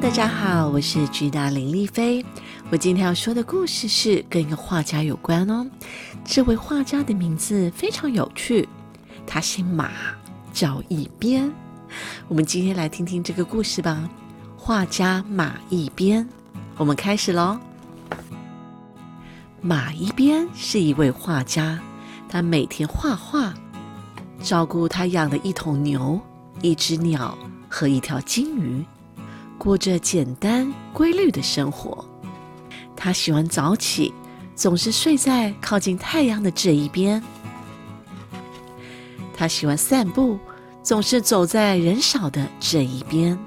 大家好，我是巨大林丽菲。我今天要说的故事是跟一个画家有关哦。这位画家的名字非常有趣，他姓马，叫一边。我们今天来听听这个故事吧。画家马一边，我们开始喽。马一边是一位画家，他每天画画，照顾他养的一头牛、一只鸟和一条金鱼。过着简单规律的生活。他喜欢早起，总是睡在靠近太阳的这一边。他喜欢散步，总是走在人少的这一边。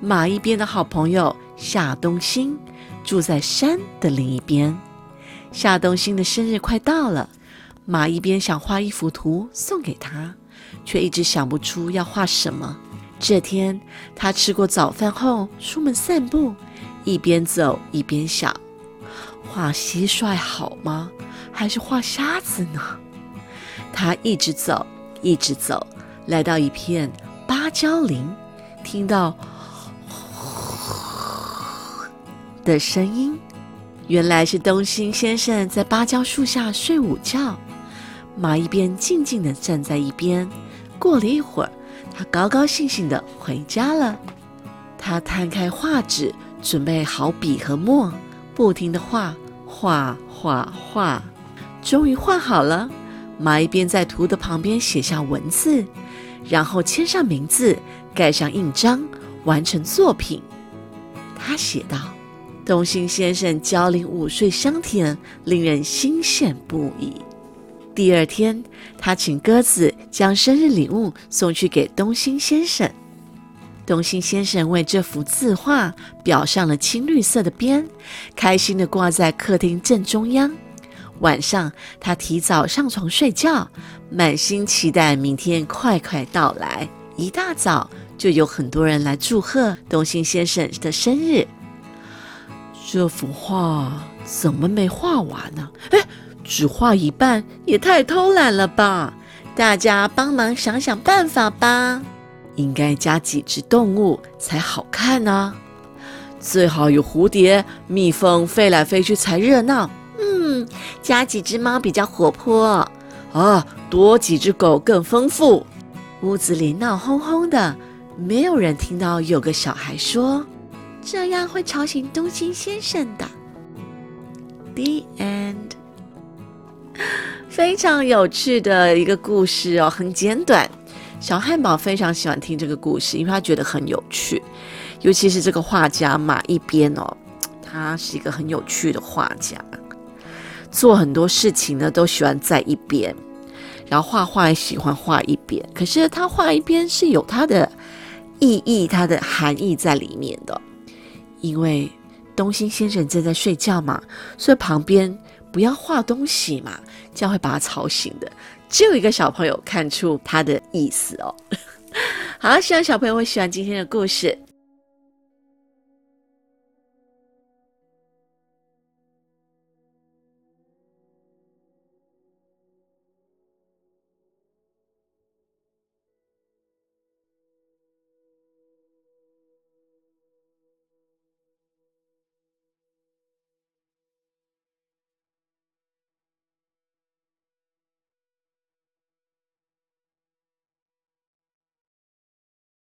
马一边的好朋友夏东兴住在山的另一边。夏东兴的生日快到了，马一边想画一幅图送给他，却一直想不出要画什么。这天，他吃过早饭后出门散步，一边走一边想：画蟋蟀好吗？还是画瞎子呢？他一直走，一直走，来到一片芭蕉林，听到呼的声音，原来是东兴先生在芭蕉树下睡午觉。马一边静静地站在一边。过了一会儿。他高高兴兴地回家了。他摊开画纸，准备好笔和墨，不停地画，画，画，画。终于画好了。马一边在图的旁边写下文字，然后签上名字，盖上印章，完成作品。他写道：“东兴先生教龄午睡香甜，令人心羡不已。”第二天，他请鸽子将生日礼物送去给东兴先生。东兴先生为这幅字画裱上了青绿色的边，开心地挂在客厅正中央。晚上，他提早上床睡觉，满心期待明天快快到来。一大早就有很多人来祝贺东兴先生的生日。这幅画怎么没画完呢？哎。只画一半也太偷懒了吧！大家帮忙想想办法吧。应该加几只动物才好看呢？最好有蝴蝶、蜜蜂飞来飞去才热闹。嗯，加几只猫比较活泼。啊，多几只狗更丰富。屋子里闹哄哄的，没有人听到有个小孩说：“这样会吵醒东京先生的。” The end. 非常有趣的一个故事哦，很简短。小汉堡非常喜欢听这个故事，因为他觉得很有趣。尤其是这个画家马一边哦，他是一个很有趣的画家，做很多事情呢都喜欢在一边，然后画画也喜欢画一边。可是他画一边是有他的意义、他的含义在里面的，因为东兴先生正在睡觉嘛，所以旁边。不要画东西嘛，这样会把他吵醒的。只有一个小朋友看出他的意思哦。好，希望小朋友会喜欢今天的故事。